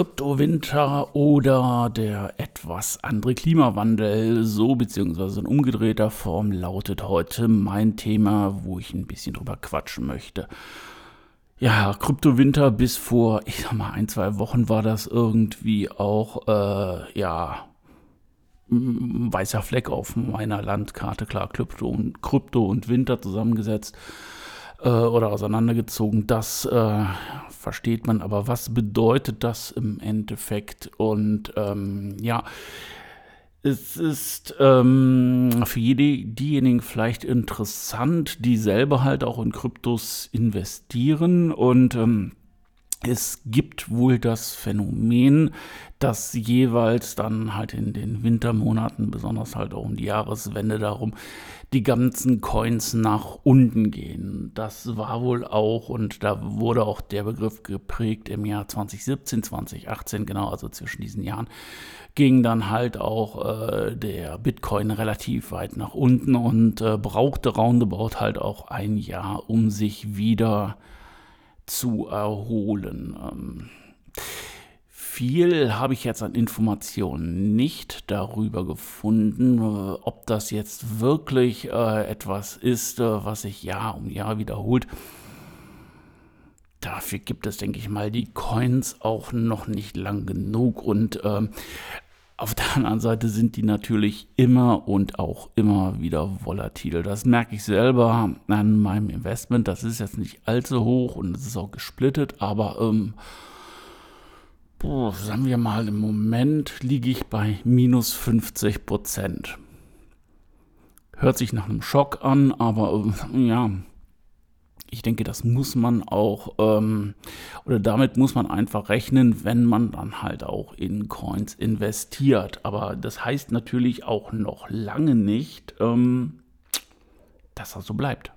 Kryptowinter oder der etwas andere Klimawandel, so beziehungsweise in umgedrehter Form lautet heute mein Thema, wo ich ein bisschen drüber quatschen möchte. Ja, Kryptowinter bis vor, ich sag mal, ein, zwei Wochen war das irgendwie auch, äh, ja, ein weißer Fleck auf meiner Landkarte, klar, Krypto und, Krypto und Winter zusammengesetzt äh, oder auseinandergezogen. Das äh, versteht man, aber was bedeutet das im Endeffekt? Und ähm, ja, es ist ähm, für jede, diejenigen vielleicht interessant, die selber halt auch in Kryptos investieren und ähm, es gibt wohl das Phänomen, dass jeweils dann halt in den Wintermonaten, besonders halt auch um die Jahreswende darum, die ganzen Coins nach unten gehen. Das war wohl auch, und da wurde auch der Begriff geprägt im Jahr 2017, 2018, genau, also zwischen diesen Jahren, ging dann halt auch äh, der Bitcoin relativ weit nach unten und äh, brauchte roundabout halt auch ein Jahr, um sich wieder zu zu erholen. Ähm, viel habe ich jetzt an Informationen nicht darüber gefunden, äh, ob das jetzt wirklich äh, etwas ist, äh, was sich Jahr um Jahr wiederholt. Dafür gibt es, denke ich mal, die Coins auch noch nicht lang genug. Und ähm, auf der anderen Seite sind die natürlich immer und auch immer wieder volatil. Das merke ich selber an meinem Investment. Das ist jetzt nicht allzu hoch und es ist auch gesplittet, aber ähm, boah, sagen wir mal, im Moment liege ich bei minus 50 Prozent. Hört sich nach einem Schock an, aber äh, ja, ich denke, das muss man auch, ähm, oder damit muss man einfach rechnen, wenn man dann halt auch in Coins investiert. Aber das heißt natürlich auch noch lange nicht, ähm, dass das so bleibt.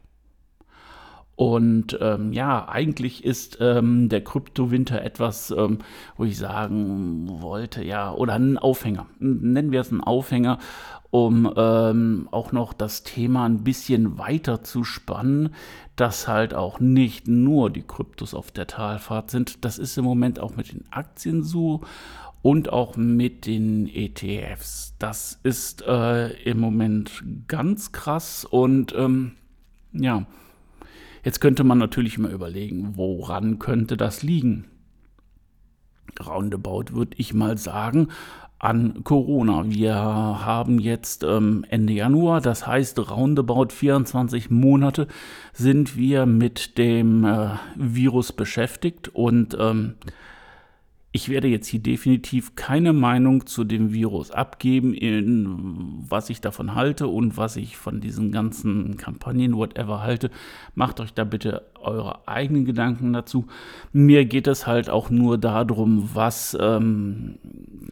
Und ähm, ja, eigentlich ist ähm, der Kryptowinter etwas, ähm, wo ich sagen wollte, ja, oder ein Aufhänger. Nennen wir es einen Aufhänger, um ähm, auch noch das Thema ein bisschen weiter zu spannen, dass halt auch nicht nur die Kryptos auf der Talfahrt sind. Das ist im Moment auch mit den Aktien so und auch mit den ETFs. Das ist äh, im Moment ganz krass und ähm, ja, jetzt könnte man natürlich mal überlegen, woran könnte das liegen? Roundabout würde ich mal sagen, an Corona. Wir haben jetzt ähm, Ende Januar, das heißt roundabout 24 Monate sind wir mit dem äh, Virus beschäftigt und ähm, ich werde jetzt hier definitiv keine Meinung zu dem Virus abgeben, in was ich davon halte und was ich von diesen ganzen Kampagnen, whatever halte. Macht euch da bitte eure eigenen Gedanken dazu. Mir geht es halt auch nur darum, was, ähm,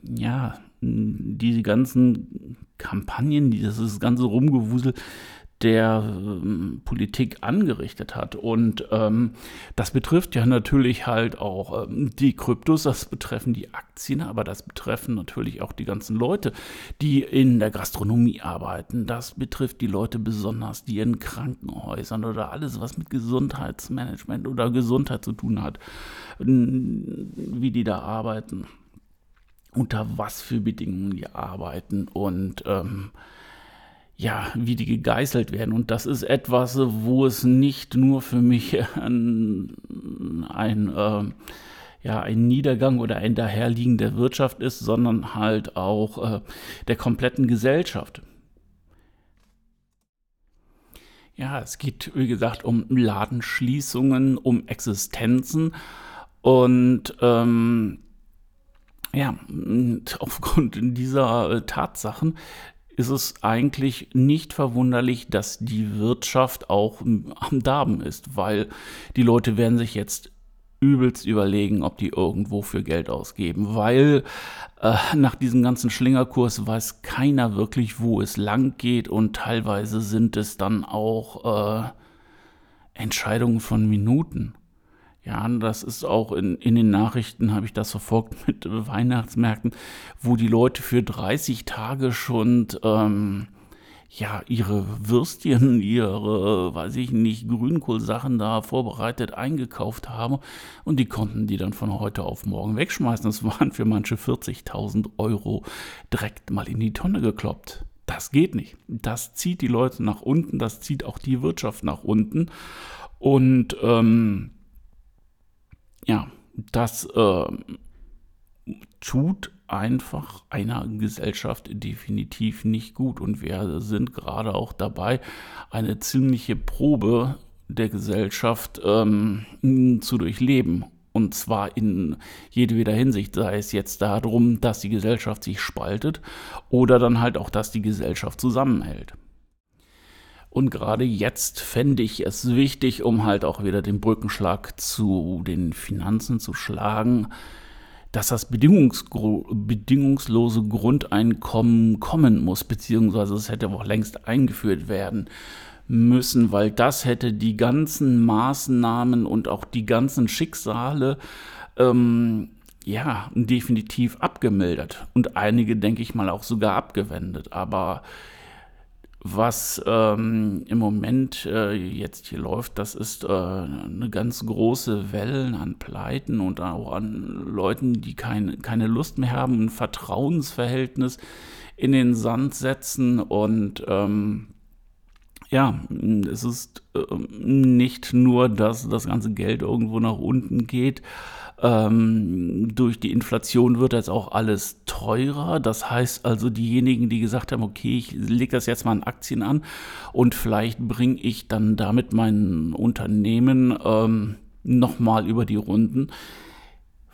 ja, diese ganzen Kampagnen, dieses ganze Rumgewusel der ähm, Politik angerichtet hat. Und ähm, das betrifft ja natürlich halt auch ähm, die Kryptos, das betreffen die Aktien, aber das betreffen natürlich auch die ganzen Leute, die in der Gastronomie arbeiten. Das betrifft die Leute besonders, die in Krankenhäusern oder alles, was mit Gesundheitsmanagement oder Gesundheit zu tun hat, wie die da arbeiten unter was für Bedingungen die arbeiten und ähm, ja, wie die gegeißelt werden. Und das ist etwas, wo es nicht nur für mich ein, ein, äh, ja, ein Niedergang oder ein Daherliegen der Wirtschaft ist, sondern halt auch äh, der kompletten Gesellschaft. Ja, es geht, wie gesagt, um Ladenschließungen, um Existenzen und ähm, ja, aufgrund dieser äh, Tatsachen ist es eigentlich nicht verwunderlich, dass die Wirtschaft auch am Darben ist, weil die Leute werden sich jetzt übelst überlegen, ob die irgendwo für Geld ausgeben, weil äh, nach diesem ganzen Schlingerkurs weiß keiner wirklich, wo es lang geht und teilweise sind es dann auch äh, Entscheidungen von Minuten. Ja, das ist auch in, in den Nachrichten, habe ich das verfolgt mit Weihnachtsmärkten, wo die Leute für 30 Tage schon ähm, ja, ihre Würstchen, ihre, weiß ich nicht, Grünkohlsachen da vorbereitet eingekauft haben und die konnten die dann von heute auf morgen wegschmeißen. Das waren für manche 40.000 Euro direkt mal in die Tonne gekloppt. Das geht nicht. Das zieht die Leute nach unten, das zieht auch die Wirtschaft nach unten. Und ähm, ja, das äh, tut einfach einer Gesellschaft definitiv nicht gut. Und wir sind gerade auch dabei, eine ziemliche Probe der Gesellschaft ähm, zu durchleben. Und zwar in jedweder Hinsicht, sei es jetzt darum, dass die Gesellschaft sich spaltet oder dann halt auch, dass die Gesellschaft zusammenhält. Und gerade jetzt fände ich es wichtig, um halt auch wieder den Brückenschlag zu den Finanzen zu schlagen, dass das bedingungslose Grundeinkommen kommen muss, beziehungsweise es hätte auch längst eingeführt werden müssen, weil das hätte die ganzen Maßnahmen und auch die ganzen Schicksale ähm, ja definitiv abgemildert und einige, denke ich mal, auch sogar abgewendet. Aber was ähm, im Moment äh, jetzt hier läuft, das ist äh, eine ganz große Welle an Pleiten und auch an Leuten, die kein, keine Lust mehr haben, ein Vertrauensverhältnis in den Sand setzen und ähm, ja, es ist äh, nicht nur, dass das ganze Geld irgendwo nach unten geht, ähm, durch die Inflation wird jetzt auch alles teurer. Das heißt also, diejenigen, die gesagt haben, okay, ich lege das jetzt mal in Aktien an und vielleicht bringe ich dann damit mein Unternehmen ähm, nochmal über die Runden,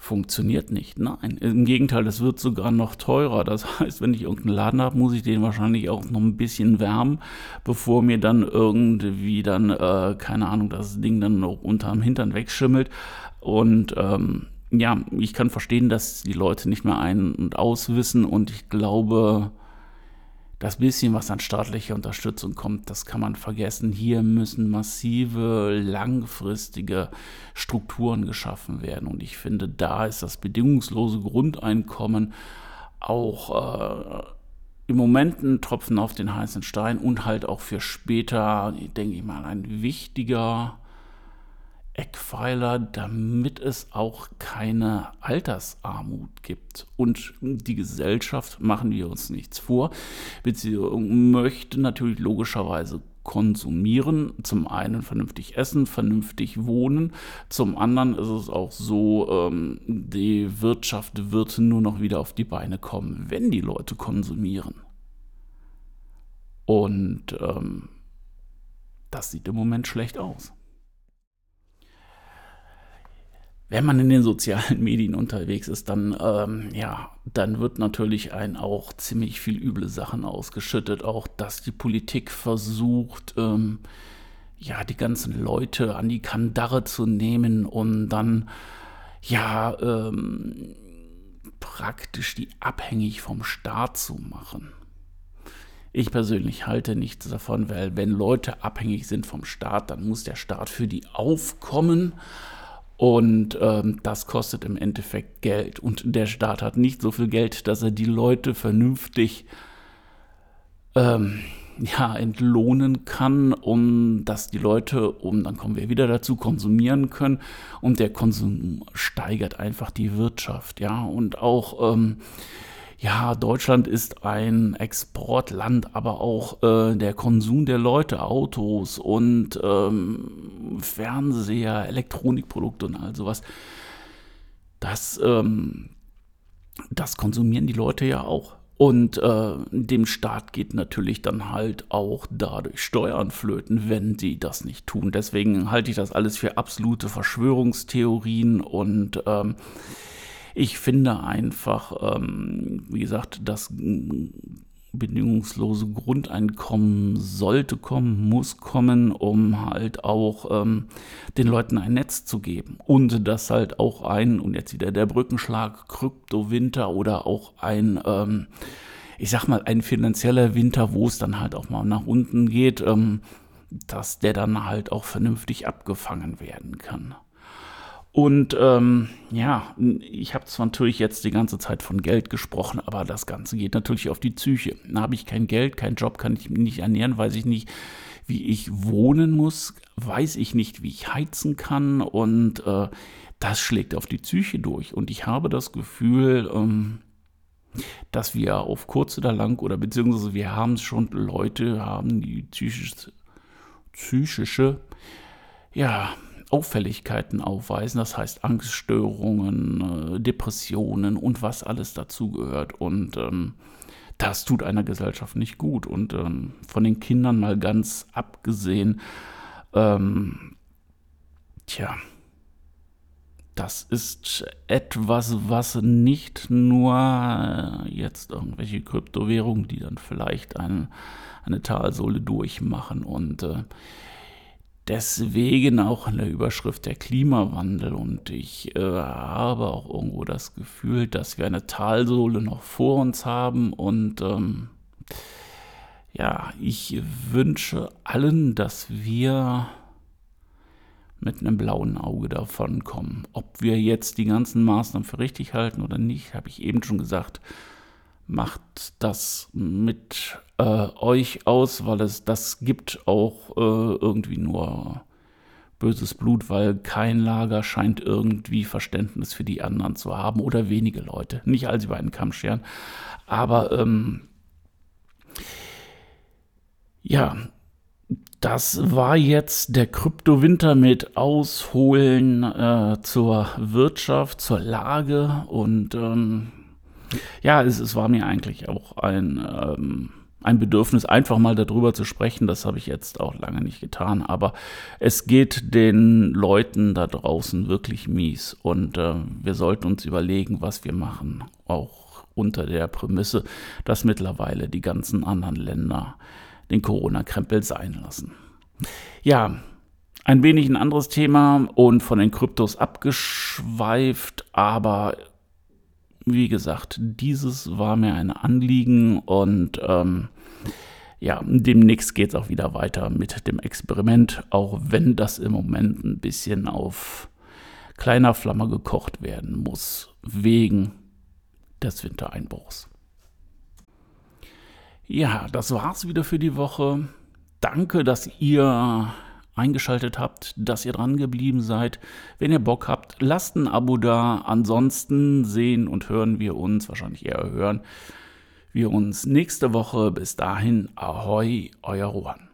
funktioniert nicht. Nein, im Gegenteil, es wird sogar noch teurer. Das heißt, wenn ich irgendeinen Laden habe, muss ich den wahrscheinlich auch noch ein bisschen wärmen, bevor mir dann irgendwie dann, äh, keine Ahnung, das Ding dann noch unterm Hintern wegschimmelt. Und ähm, ja, ich kann verstehen, dass die Leute nicht mehr ein- und auswissen und ich glaube, das bisschen, was an staatlicher Unterstützung kommt, das kann man vergessen. Hier müssen massive, langfristige Strukturen geschaffen werden. Und ich finde, da ist das bedingungslose Grundeinkommen auch äh, im Moment ein Tropfen auf den heißen Stein und halt auch für später, denke ich mal, ein wichtiger Eckpfeiler, damit es auch keine Altersarmut gibt. Und die Gesellschaft, machen wir uns nichts vor, möchte natürlich logischerweise konsumieren. Zum einen vernünftig essen, vernünftig wohnen. Zum anderen ist es auch so, ähm, die Wirtschaft wird nur noch wieder auf die Beine kommen, wenn die Leute konsumieren. Und ähm, das sieht im Moment schlecht aus. Wenn man in den sozialen Medien unterwegs ist, dann, ähm, ja, dann wird natürlich ein auch ziemlich viel üble Sachen ausgeschüttet. Auch, dass die Politik versucht, ähm, ja, die ganzen Leute an die Kandare zu nehmen und dann, ja, ähm, praktisch die abhängig vom Staat zu machen. Ich persönlich halte nichts davon, weil wenn Leute abhängig sind vom Staat, dann muss der Staat für die aufkommen und ähm, das kostet im Endeffekt Geld. Und der Staat hat nicht so viel Geld, dass er die Leute vernünftig ähm, ja, entlohnen kann, um dass die Leute, um dann kommen wir wieder dazu, konsumieren können. Und der Konsum steigert einfach die Wirtschaft, ja. Und auch ähm, ja, Deutschland ist ein Exportland, aber auch äh, der Konsum der Leute, Autos und ähm, Fernseher, Elektronikprodukte und all sowas, das, ähm, das konsumieren die Leute ja auch. Und äh, dem Staat geht natürlich dann halt auch dadurch Steuern flöten, wenn sie das nicht tun. Deswegen halte ich das alles für absolute Verschwörungstheorien und ähm, ich finde einfach, ähm, wie gesagt, das bedingungslose Grundeinkommen sollte kommen, muss kommen, um halt auch ähm, den Leuten ein Netz zu geben. Und das halt auch ein, und jetzt wieder der Brückenschlag, Kryptowinter oder auch ein, ähm, ich sag mal, ein finanzieller Winter, wo es dann halt auch mal nach unten geht, ähm, dass der dann halt auch vernünftig abgefangen werden kann. Und ähm, ja, ich habe zwar natürlich jetzt die ganze Zeit von Geld gesprochen, aber das Ganze geht natürlich auf die Psyche. Da habe ich kein Geld, kein Job, kann ich mich nicht ernähren, weiß ich nicht, wie ich wohnen muss, weiß ich nicht, wie ich heizen kann und äh, das schlägt auf die Psyche durch. Und ich habe das Gefühl, ähm, dass wir auf kurz oder lang oder beziehungsweise wir haben es schon, Leute haben die psychische, psychische ja, Auffälligkeiten aufweisen, das heißt Angststörungen, äh, Depressionen und was alles dazugehört. Und ähm, das tut einer Gesellschaft nicht gut. Und ähm, von den Kindern mal ganz abgesehen, ähm, tja, das ist etwas, was nicht nur äh, jetzt irgendwelche Kryptowährungen, die dann vielleicht eine, eine Talsohle durchmachen und äh, deswegen auch in der Überschrift der Klimawandel. Und ich äh, habe auch irgendwo das Gefühl, dass wir eine Talsohle noch vor uns haben. Und ähm, ja, ich wünsche allen, dass wir mit einem blauen Auge davon kommen. Ob wir jetzt die ganzen Maßnahmen für richtig halten oder nicht, habe ich eben schon gesagt macht das mit äh, euch aus, weil es das gibt auch äh, irgendwie nur böses Blut, weil kein Lager scheint irgendwie Verständnis für die anderen zu haben oder wenige Leute. Nicht all sie beiden Kamm scheren. Aber ähm, ja, das war jetzt der Kryptowinter mit Ausholen äh, zur Wirtschaft, zur Lage und ähm, ja, es, es war mir eigentlich auch ein, ähm, ein Bedürfnis, einfach mal darüber zu sprechen. Das habe ich jetzt auch lange nicht getan. Aber es geht den Leuten da draußen wirklich mies. Und äh, wir sollten uns überlegen, was wir machen. Auch unter der Prämisse, dass mittlerweile die ganzen anderen Länder den Corona-Krempel sein lassen. Ja, ein wenig ein anderes Thema und von den Kryptos abgeschweift, aber wie gesagt, dieses war mir ein Anliegen und ähm, ja, demnächst geht es auch wieder weiter mit dem Experiment, auch wenn das im Moment ein bisschen auf kleiner Flamme gekocht werden muss, wegen des Wintereinbruchs. Ja, das war's wieder für die Woche. Danke, dass ihr eingeschaltet habt, dass ihr dran geblieben seid. Wenn ihr Bock habt, lasst ein Abo da. Ansonsten sehen und hören wir uns, wahrscheinlich eher hören, wir uns nächste Woche. Bis dahin, ahoi, euer Rohan.